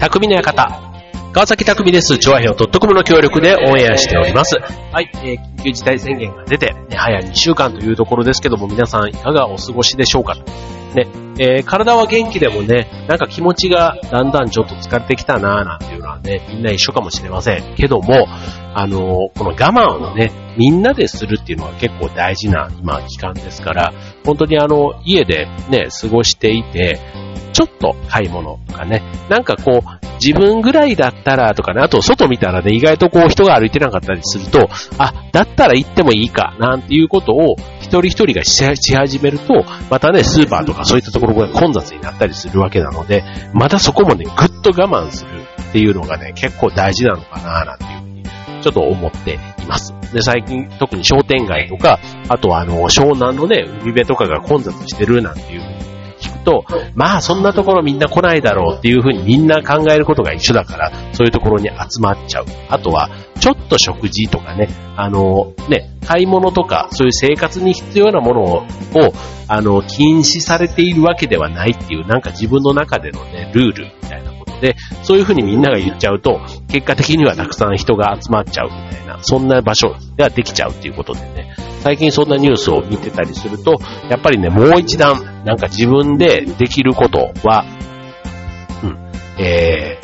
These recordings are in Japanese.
匠の館。川崎匠です。調和表 .com の協力でオンエアしております。はい、えー緊急事態宣言が出て、ね、早2週間というところですけども、皆さんいかがお過ごしでしょうかね、えー体は元気でもね、なんか気持ちがだんだんちょっと疲れてきたなぁなんていうのはね、みんな一緒かもしれません。けども、あのーこの我慢をね、みんなでするっていうのは結構大事な今期間ですから、本当にあの、家でね、過ごしていて、ちょっと買い物とかね、なんかこう、自分ぐらいだったらとかね、あと外見たらね、意外とこう人が歩いてなかったりすると、あ、だったら行ってもいいか、なんていうことを人一人がし始めると、またね、スーパーとかそういったところが混雑になったりするわけなので、またそこもね、ぐっと我慢するっていうのがね、結構大事なのかな、なんていうふうに、ちょっと思っています。で、最近特に商店街とか、あとはあの、湘南のね、海辺とかが混雑してるなんていうふうにと、まあそんなところみんな来ないだろうっていうふうにみんな考えることが一緒だから、そういうところに集まっちゃう。あとは、ちょっと食事とかね、あの、ね、買い物とか、そういう生活に必要なものを、あの、禁止されているわけではないっていう、なんか自分の中でのね、ルールみたいなことで、そういうふうにみんなが言っちゃうと、結果的にはたくさん人が集まっちゃうみたいな、そんな場所ができちゃうっていうことでね、最近そんなニュースを見てたりすると、やっぱりね、もう一段、なんか自分でできることは、うん、え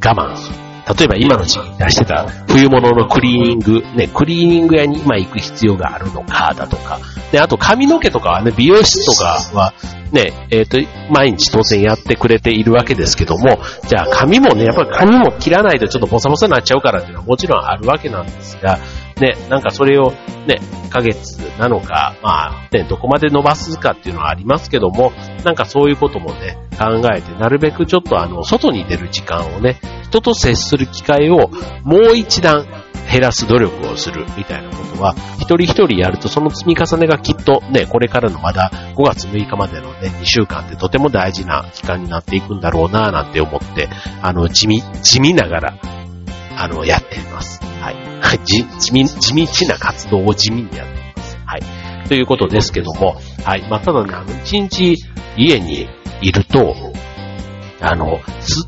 ー、我慢する。例えば今の時期出してた冬物のクリーニング、ね、クリーニング屋に今行く必要があるのかだとか、で、あと髪の毛とかはね、美容室とかはね、えっ、と、毎日当然やってくれているわけですけども、じゃあ髪もね、やっぱり髪も切らないとちょっとボサボサになっちゃうからっていうのはもちろんあるわけなんですが、ね、なんかそれをね、1ヶ月なのか、まあ、ね、どこまで伸ばすかっていうのはありますけども、なんかそういうこともね、考えて、なるべくちょっとあの、外に出る時間をね、人と接する機会をもう一段減らす努力をするみたいなことは、一人一人やるとその積み重ねがきっとね、これからのまだ5月6日までのね、2週間ってとても大事な期間になっていくんだろうなぁなんて思って、あの、地味、地味ながら、あの、やっています。はい。地地味、地道な活動を地味にやっています。はい。ということですけども、はい。まあ、ただね、あの、一日家にいると、あの、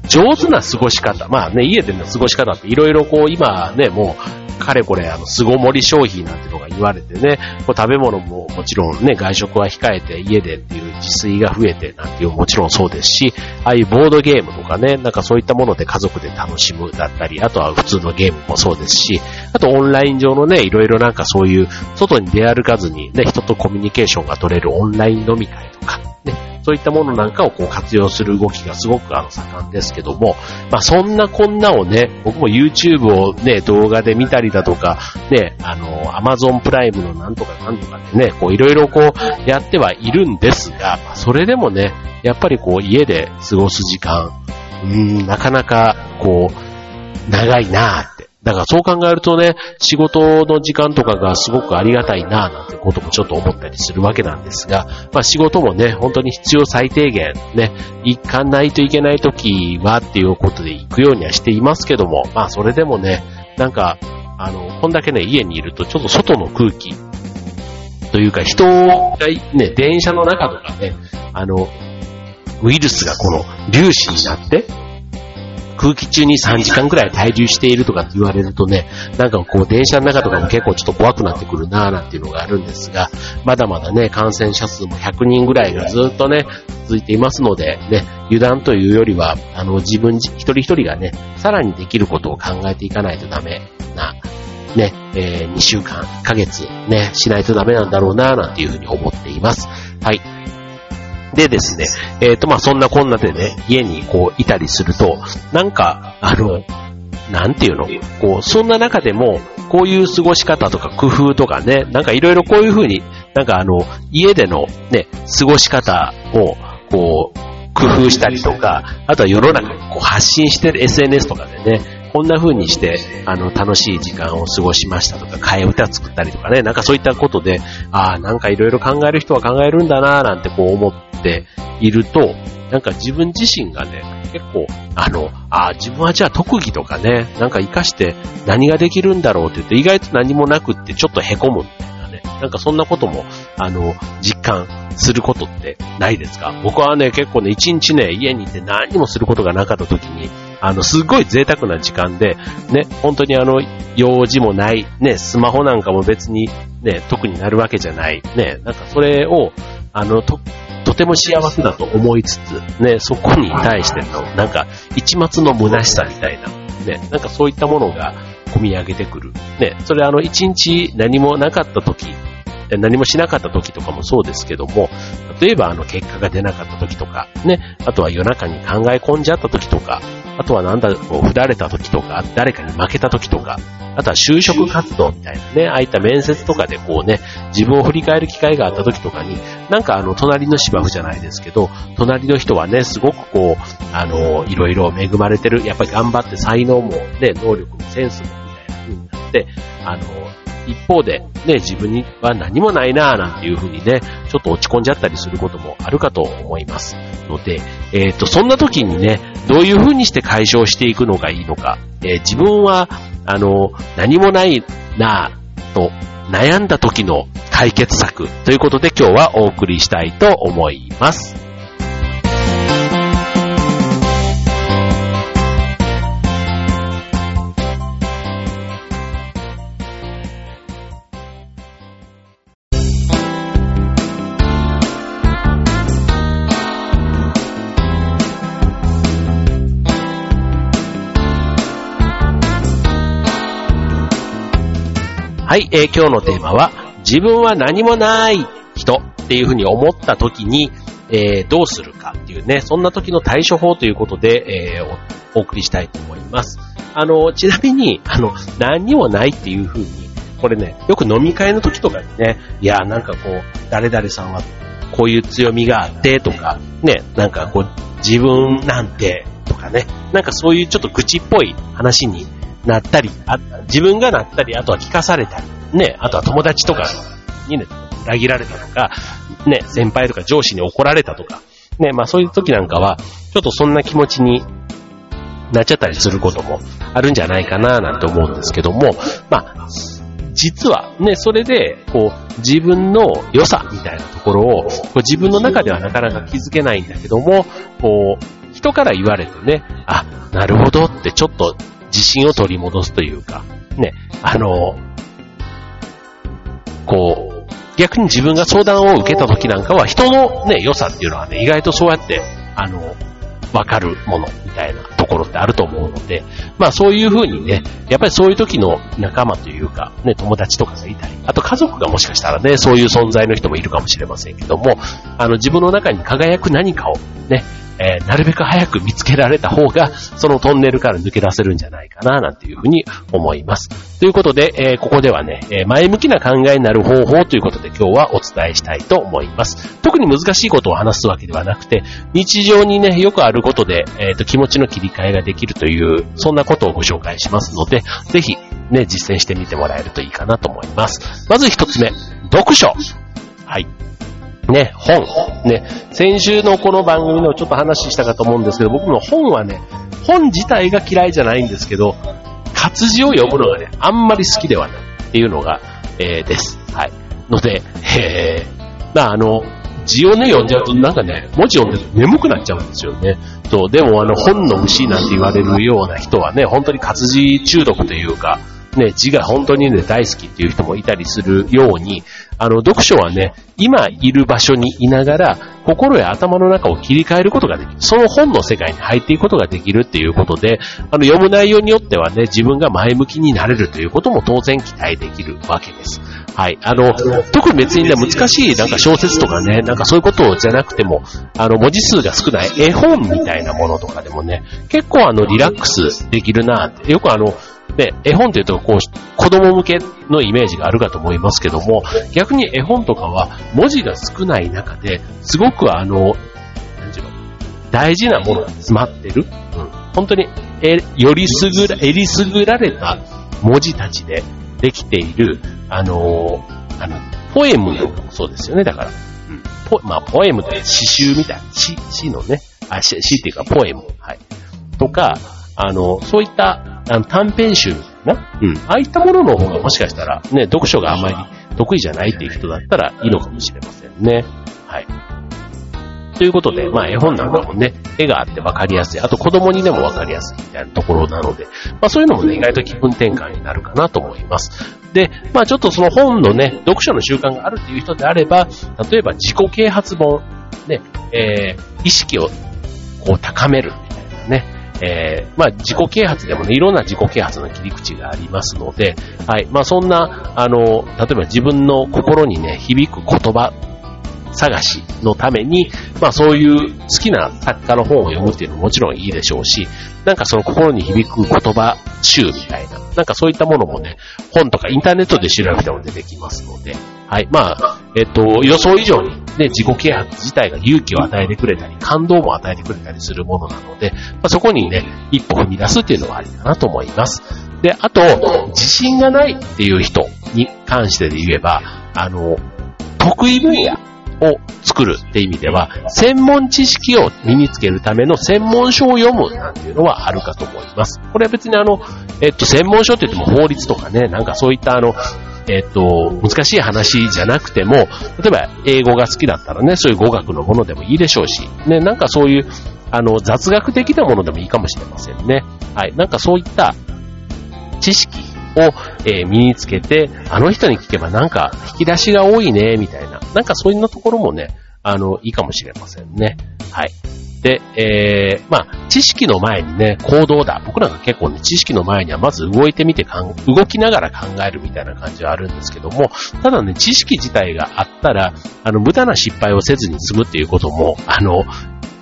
上手な過ごし方。まあね、家での過ごし方っていろいろこう、今ね、もう、かれこれ、あの、巣ごもり消費なんてのが言われてね、こう食べ物ももちろんね、外食は控えて家でっていう自炊が増えてなんていうもちろんそうですし、ああいうボードゲームとかね、なんかそういったもので家族で楽しむだったり、あとは普通のゲームもそうですし、あとオンライン上のね、いろいろなんかそういう、外に出歩かずにね、人とコミュニケーションが取れるオンライン飲み会とか、そういったものなんかをこう活用する動きがすごくあの盛んですけども、まあそんなこんなをね、僕も YouTube をね、動画で見たりだとか、ね、あの、Amazon プライムのなんとかなんとかでね、こういろいろこうやってはいるんですが、まあそれでもね、やっぱりこう家で過ごす時間、うーん、なかなかこう、長いなーって。だからそう考えるとね、仕事の時間とかがすごくありがたいなぁなんてこともちょっと思ったりするわけなんですが、まあ仕事もね、本当に必要最低限ね、行かないといけない時はっていうことで行くようにはしていますけども、まあそれでもね、なんか、あの、こんだけね、家にいるとちょっと外の空気というか人がね、電車の中とかね、あの、ウイルスがこの粒子になって、空気中に3時間くらい滞留しているとかって言われるとね、なんかこう電車の中とかも結構ちょっと怖くなってくるなぁなんていうのがあるんですが、まだまだね、感染者数も100人ぐらいがずっとね、続いていますので、ね、油断というよりは、あの自分一人一人がね、さらにできることを考えていかないとダメな、ね、えー、2週間、1ヶ月、ね、しないとダメなんだろうなぁなんていうふうに思っています。はい。でですね、えっ、と、まあ、そんなこんなでね、家にこういたりすると、なんか、あの、なんていうの？こう、そんな中でも、こういう過ごし方とか工夫とかね、なんかいろいろこういうふうに、なんかあの、家でのね、過ごし方を、こう、工夫したりとか、あとは世の中にこう発信してる SNS とかでね、こんな風にして、あの、楽しい時間を過ごしましたとか、替え歌作ったりとかね、なんかそういったことで、ああ、なんかいろいろ考える人は考えるんだなぁなんてこう思っていると、なんか自分自身がね、結構、あの、あ、自分はじゃあ特技とかね、なんか活かして何ができるんだろうって言って、意外と何もなくってちょっと凹むみたいなね。なんかそんなことも、あの、実感することってないですか？僕はね、結構ね、一日ね、家にいて何もすることがなかった時に、あの、すごい贅沢な時間で、ね、本当にあの、用事もない、ね、スマホなんかも別にね、特になるわけじゃない、ね、なんかそれを、あの、とても幸せだと思いつつ、ね、そこに対しての、なんか、一末の虚しさみたいな、ね、なんかそういったものが込み上げてくる。ね、それあの、一日何もなかった時、何もしなかった時とかもそうですけども、例えばあの結果が出なかった時とか、ね、あとは夜中に考え込んじゃった時とか、あとはなんだ、こう、振られた時とか、誰かに負けた時とか、あとは就職活動みたいなね、ああいった面接とかでこうね、自分を振り返る機会があった時とかに、なんかあの、隣の芝生じゃないですけど、隣の人はね、すごくこう、あの、いろいろ恵まれてる、やっぱり頑張って才能もね、能力もセンスもみたいな風になって、あの、一方で、ね、自分には何もないなぁなんていう風にね、ちょっと落ち込んじゃったりすることもあるかと思います。ので、えっ、ー、と、そんな時にね、どういう風にして解消していくのがいいのか、えー、自分は、あの、何もないなぁと悩んだ時の解決策ということで今日はお送りしたいと思います。はい、えー、今日のテーマは、自分は何もない人っていうふうに思った時に、えー、どうするかっていうね、そんな時の対処法ということで、えー、お送りしたいと思います。あの、ちなみに、あの、何にもないっていうふうに、これね、よく飲み会の時とかにね、いや、なんかこう、誰々さんはこういう強みがあってとか、ね、なんかこう、自分なんてとかね、なんかそういうちょっと愚痴っぽい話になったり、あ自分がなったり、あとは聞かされたり、ね、あとは友達とかにね、裏切られたとか、ね、先輩とか上司に怒られたとか、ね、まあそういう時なんかは、ちょっとそんな気持ちになっちゃったりすることもあるんじゃないかななんて思うんですけども、まあ、実はね、それで、こう、自分の良さみたいなところを、こう自分の中ではなかなか気づけないんだけども、こう、人から言われてね、あ、なるほどってちょっと自信を取り戻すというか、ね、あの、こう、逆に自分が相談を受けた時なんかは人のね、良さっていうのはね、意外とそうやって、あの、わかるものみたいなところってあると思うので、まあそういうふうにね、やっぱりそういう時の仲間というか、ね、友達とかがいたり、あと家族がもしかしたらね、そういう存在の人もいるかもしれませんけども、あの自分の中に輝く何かをね、えー、なるべく早く見つけられた方が、そのトンネルから抜け出せるんじゃないかな、なんていうふうに思います。ということで、えー、ここではね、え前向きな考えになる方法ということで今日はお伝えしたいと思います。特に難しいことを話すわけではなくて、日常にね、よくあることで、え、ー、と、気持ちの切り替えができるという、そんなことをご紹介しますので、ぜひ、ね、実践してみてもらえるといいかなと思います。まず一つ目、読書。はい。ね、本。ね、先週のこの番組のちょっと話したかと思うんですけど、僕も本はね、本自体が嫌いじゃないんですけど、活字を読むのがね、あんまり好きではないっていうのが、えー、です。はい。ので、えー、まああの、字をね、読んじゃうとなんかね、文字読んでると眠くなっちゃうんですよね。そう、でもあの、本の虫なんて言われるような人はね、本当に活字中毒というか、ね、字が本当にね、大好きっていう人もいたりするように、あの、読書はね、今いる場所にいながら、心や頭の中を切り替えることができる。その本の世界に入っていくことができるっていうことで、あの、読む内容によってはね、自分が前向きになれるということも当然期待できるわけです。はい。あの、特に別にね、難しいなんか小説とかね、なんかそういうことじゃなくても、あの、文字数が少ない絵本みたいなものとかでもね、結構あの、リラックスできるなって。よくあの、で、絵本って言うと、こう、子供向けのイメージがあるかと思いますけども、逆に絵本とかは文字が少ない中で、すごくあの、なんていうの、大事なものが詰まってる。うん。本当に、え、よりすぐら、えりすぐられた文字たちでできている、あのあの、ポエムなんかもそうですよね、だから。うん。ポ、まあ、ポエムという詩集みたいな、詩、詩のね、あ、詩、詩っていうか、ポエム。はい。とか、あの、そういったあの短編集な、うん。ああいったものの方がもしかしたらね、読書があまり得意じゃないっていう人だったらいいのかもしれませんね。はい。ということで、まあ絵本なんかもね、絵があってわかりやすい。あと子供にでもわかりやすいみたいなところなので、まあそういうのもね、意外と気分転換になるかなと思います。で、まあちょっとその本のね、読書の習慣があるっていう人であれば、例えば自己啓発本、ね、えー、意識をこう高めるみたいなね、えー、まあ自己啓発でもね、いろんな自己啓発の切り口がありますので、はい、まあそんな、あの、例えば自分の心にね、響く言葉探しのために、まあそういう好きな作家の本を読むっていうのももちろんいいでしょうし、なんかその心に響く言葉集みたいな、なんかそういったものもね、本とかインターネットで調べても出てきますので、はい。まあ、えっと、予想以上にね、自己啓発自体が勇気を与えてくれたり、感動も与えてくれたりするものなので、まあ、そこにね、一歩踏み出すっていうのはありかなと思います。で、あと、自信がないっていう人に関してで言えば、あの、得意分野を作るって意味では、専門知識を身につけるための専門書を読むなんていうのはあるかと思います。これは別にあの、えっと、専門書って言っても法律とかね、なんかそういったあの、えっと、難しい話じゃなくても、例えば英語が好きだったらね、そういう語学のものでもいいでしょうし、ね、なんかそういう、あの、雑学的なものでもいいかもしれませんね。はい。なんかそういった知識を、えー、身につけて、あの人に聞けばなんか引き出しが多いね、みたいな。なんかそういうところもね、あの、いいかもしれませんね。はい。で、えー、まあ、知識の前にね、行動だ。僕らが結構ね、知識の前にはまず動いてみてかん、動きながら考えるみたいな感じはあるんですけども、ただね、知識自体があったら、あの、無駄な失敗をせずに済むっていうことも、あの、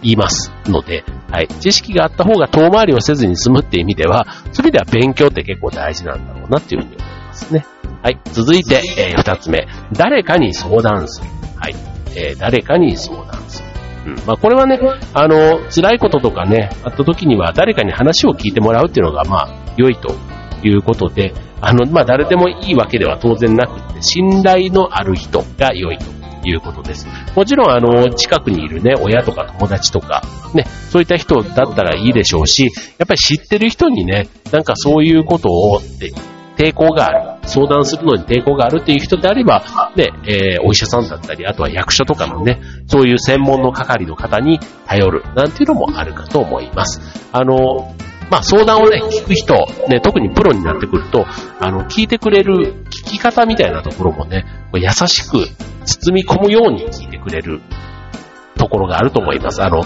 言いますので、はい。知識があった方が遠回りをせずに済むっていう意味では、そういう意味では勉強って結構大事なんだろうなっていうふうに思いますね。はい。続いて、えー、二つ目。誰かに相談する。はい。えー、誰かに相談する。うん。まあ、これはね、あの、辛いこととかね、あった時には誰かに話を聞いてもらうっていうのが、まあ、良いということで、あの、まあ、誰でもいいわけでは当然なくて、信頼のある人が良いということです。もちろん、あの、近くにいるね、親とか友達とか、ね、そういった人だったらいいでしょうし、やっぱり知ってる人にね、なんかそういうことをって、抵抗がある、相談するのに抵抗があるっていう人であれば、ね、えー、お医者さんだったり、あとは役所とかのね、そういう専門の係の方に頼る、なんていうのもあるかと思います。あの、まあ、相談をね、聞く人、ね、特にプロになってくると、あの、聞いてくれる聞き方みたいなところもね、優しく包み込むように聞いてくれるところがあると思います。あの、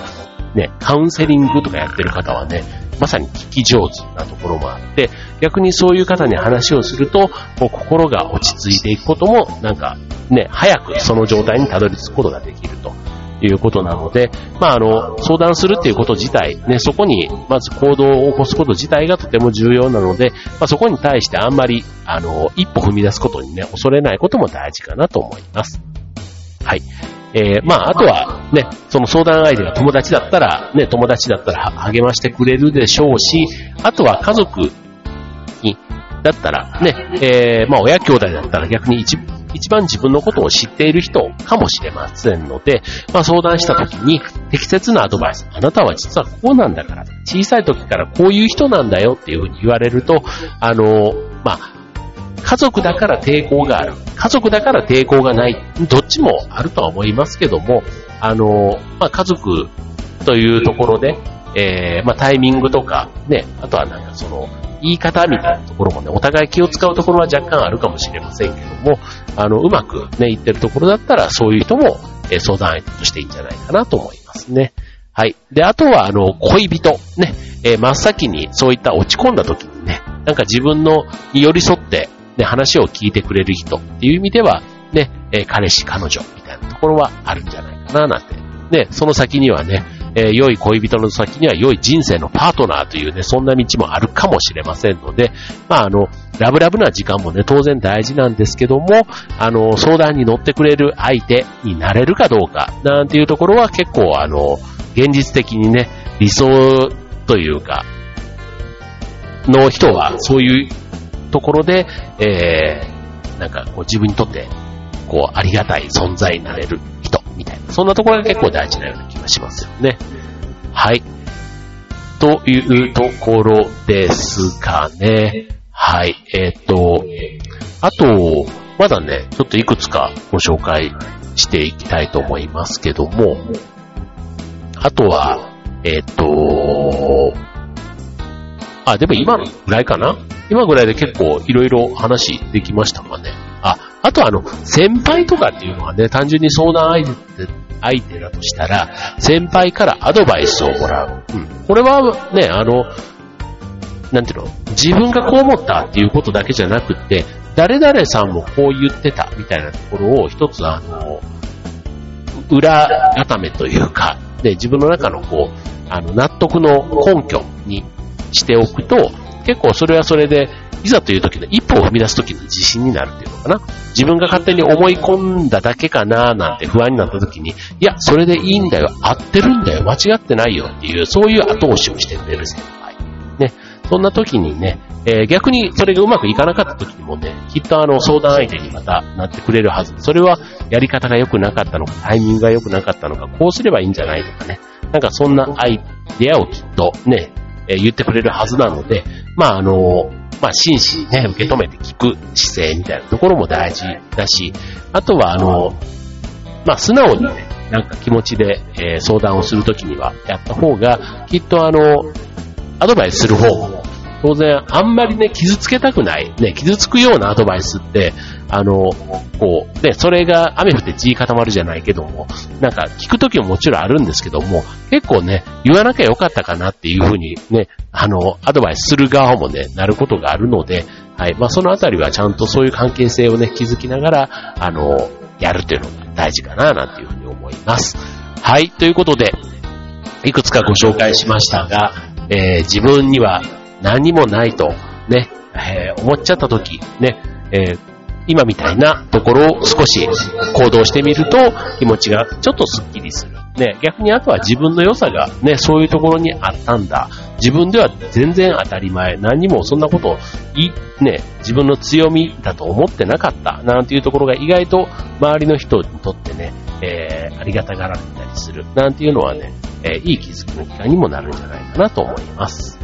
ね、カウンセリングとかやってる方はね、まさに聞き上手なところもあって、逆にそういう方に話をすると、こう心が落ち着いていくことも、なんか、ね、早くその状態にたどり着くことができるということなので、まあ、あの、相談するっていうこと自体、ね、そこに、まず行動を起こすこと自体がとても重要なので、まあ、そこに対してあんまり、あの、一歩踏み出すことにね、恐れないことも大事かなと思います。はい。えー、まあ、あとはね、その相談相手が友達だったら、ね、友達だったら励ましてくれるでしょうし、あとは家族に、だったら、ね、えー、まあ、親兄弟だったら逆に一一番自分のことを知っている人かもしれませんので、まあ、相談した時に適切なアドバイス、あなたは実はこうなんだから、小さい時からこういう人なんだよっていうふうに言われると、あの、まあ、家族だから抵抗がある。家族だから抵抗がない。どっちもあるとは思いますけども、あの、まあ、家族というところで、えー、まあ、タイミングとか、ね、あとはなんかその、言い方みたいなところもね、お互い気を使うところは若干あるかもしれませんけども、あの、うまくね、言ってるところだったら、そういう人も、え相談相手としていいんじゃないかなと思いますね。はい。で、あとは、あの、恋人。ね、えー、真っ先にそういった落ち込んだ時にね、なんか自分のに寄り添って、ね、話を聞いてくれる人っていう意味では、ね、えー、彼氏、彼女みたいなところはあるんじゃないかな、なんて。ね、その先にはね、えー、良い恋人の先には良い人生のパートナーというね、そんな道もあるかもしれませんので、まあ、あの、ラブラブな時間もね、当然大事なんですけども、あの、相談に乗ってくれる相手になれるかどうか、なんていうところは結構、あの、現実的にね、理想というか、の人は、そういうところで、えー、なんかこう自分にとって、こうありがたい存在になれる人。みたいな、そんなところが結構大事なような気がしますよね。はい。というところですかね。はい。えっ、ー、と、あと、まだね、ちょっといくつかご紹介していきたいと思いますけども、あとは、えっ、と、あ、でも今ぐらいかな？今ぐらいで結構いろいろ話できましたかね。あ、あとあの、先輩とかっていうのはね、単純に相談相手相手だとしたら、先輩からアドバイスをもらう。うん。これはね、あの、なんていうの？自分がこう思ったっていうことだけじゃなくて、誰々さんもこう言ってたみたいなところを一つあの、裏固めというか、で、自分の中のこう、あの、納得の根拠にしておくと、結構それはそれで、いざという時の一歩を踏み出す時の自信になるっていうのかな。自分が勝手に思い込んだだけかななんて不安になった時に、いや、それでいいんだよ、合ってるんだよ、間違ってないよっていう、そういう後押しをしてくれる先輩。ね。そんな時にね、えー、逆にそれがうまくいかなかった時にもね、きっとあの相談相手にまたなってくれるはず。それはやり方が良くなかったのか、タイミングが良くなかったのか、こうすればいいんじゃないとかね。なんかそんなアイデアをきっとね、えー、言ってくれるはずなので、まああの、まあ真摯にね、受け止めて聞く姿勢みたいなところも大事だし、あとはあの、まあ素直にね、なんか気持ちで、えー、相談をするときにはやった方が、きっとあの、アドバイスする方も、当然あんまりね、傷つけたくない、ね、傷つくようなアドバイスって、あの、こう、で、それが雨降って地固まるじゃないけども、なんか聞くときももちろんあるんですけども、結構ね、言わなきゃよかったかなっていうふうにね、あの、アドバイスする側もね、なることがあるので、はい。まあ、そのあたりはちゃんとそういう関係性をね、築きながら、あの、やるというのが大事かな、なんていうふうに思います。はい。ということで、いくつかご紹介しましたが、えー、自分には何もないと、ね、えー、思っちゃった時、ね、えー、今みたいなところを少し行動してみると気持ちがちょっとスッキリする。ね、逆にあとは自分の良さがね、そういうところにあったんだ。自分では全然当たり前。何にもそんなことをい、ね、自分の強みだと思ってなかった。なんていうところが意外と周りの人にとってね、えー、ありがたがられたりする。なんていうのはね、えー、いい気づきの機会にもなるんじゃないかなと思います。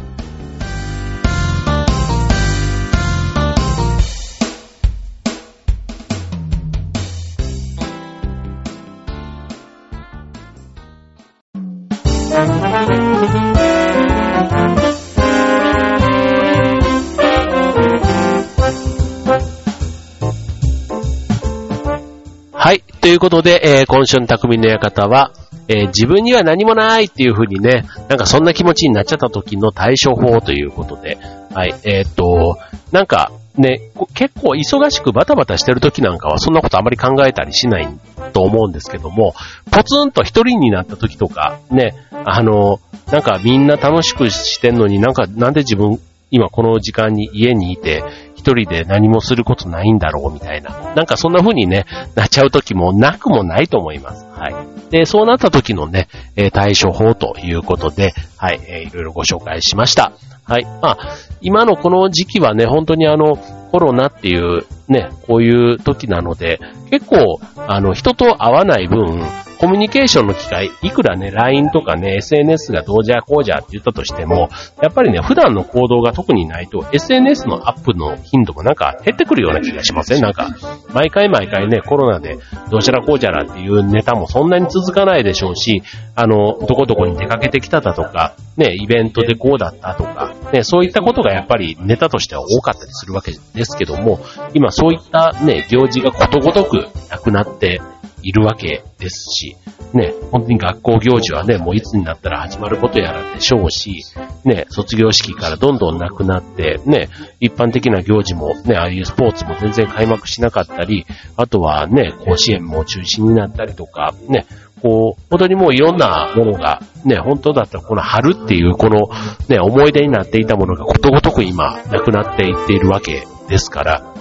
はい。ということで、えー、今週の匠の館は、えー、自分には何もないっていう風にね、なんかそんな気持ちになっちゃった時の対処法ということで、はい。えー、っと、なんか、ね、結構忙しくバタバタしてる時なんかはそんなことあまり考えたりしないと思うんですけども、ポツンと一人になった時とか、ね、あの、なんかみんな楽しくしてんのになんかなんで自分今この時間に家にいて一人で何もすることないんだろうみたいな。なんかそんな風にね、なっちゃう時もなくもないと思います。はい。で、そうなった時のね、え対処法ということで、はい、えー、いろいろご紹介しました。はい。まあ、今のこの時期はね、本当にあの、コロナっていうね、こういう時なので、結構、あの、人と会わない分、コミュニケーションの機会、いくらね、LINE とかね、SNS がどうじゃこうじゃって言ったとしても、やっぱりね、普段の行動が特にないと、SNS のアップの頻度もなんか減ってくるような気がしません？なんか、毎回毎回ね、コロナでどうちゃらこうじゃらっていうネタもそんなに続かないでしょうし、あの、どこどこに出かけてきただとか、ね、イベントでこうだったとか、ね、そういったことがやっぱりネタとしては多かったりするわけですけども、今そういったね、行事がことごとくなくなっているわけですし、ね、本当に学校行事はね、もういつになったら始まることやらでしょうし、ね、卒業式からどんどんなくなって、ね、一般的な行事もね、ああいうスポーツも全然開幕しなかったり、あとはね、甲子園も中止になったりとか、ね、こう、本当にもういろんなものが、ね、本当だったらこの春っていうこのね、思い出になっていたものがことごとく今なくなっていっているわけですから、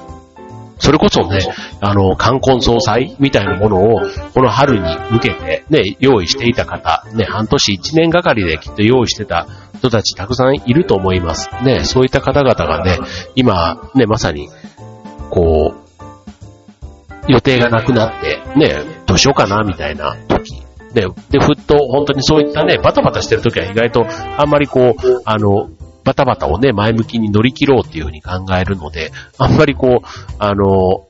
それこそね、あの、冠婚葬祭みたいなものを、この春に向けてね、用意していた方、ね、半年一年がかりできっと用意してた人たちたくさんいると思います。ね、そういった方々がね、今、ね、まさに、こう、予定がなくなって、ね、どうしようかな、みたいな時。で、で、ふっと本当にそういったね、バタバタしてる時は意外とあんまりこう、あの、バタバタをね、前向きに乗り切ろうっていうふうに考えるので、あんまりこう、あの、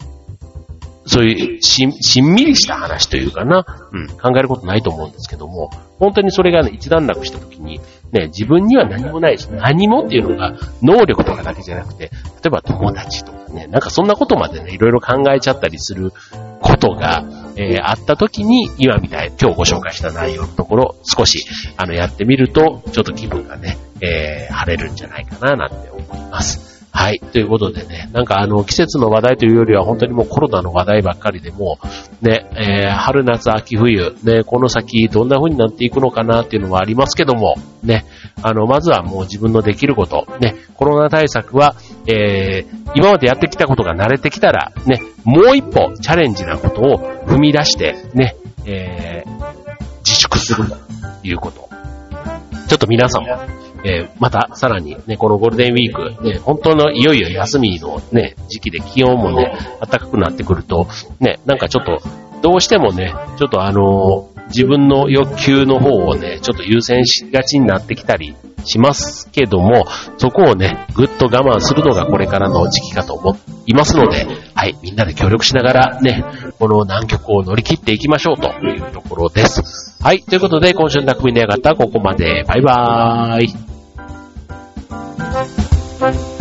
そういうしん、しんみりした話というかな、うん、考えることないと思うんですけども、本当にそれがね、一段落した時に、ね、自分には何もないし、何もっていうのが能力とかだけじゃなくて、例えば友達とかね、なんかそんなことまでね、いろいろ考えちゃったりすることが、えー、あった時に、今みたい、今日ご紹介した内容のところ、少し、あの、やってみると、ちょっと気分がね、えー、晴れるんじゃないかな、なんて思います。はい。ということでね、なんかあの、季節の話題というよりは本当にもうコロナの話題ばっかりでもう、ね、えー、春夏秋冬、ね、この先どんな風になっていくのかなっていうのはありますけども、ね、あの、まずはもう自分のできること、ね、コロナ対策は、えー、今までやってきたことが慣れてきたら、ね、もう一歩チャレンジなことを踏み出して、ね、えー、自粛するということ。ちょっと皆さんも、えー、またさらにね、このゴールデンウィーク、ね、本当のいよいよ休みのね、時期で気温もね、暖かくなってくると、ね、なんかちょっと、どうしてもね、ちょっとあのー、自分の欲求の方をね、ちょっと優先しがちになってきたりしますけども、そこをね、ぐっと我慢するのがこれからの時期かと思いますので、はい、みんなで協力しながらね、この難局を乗り切っていきましょうというところです。はい、ということで今週の匠の館はここまで。バイバーイ。Thank you.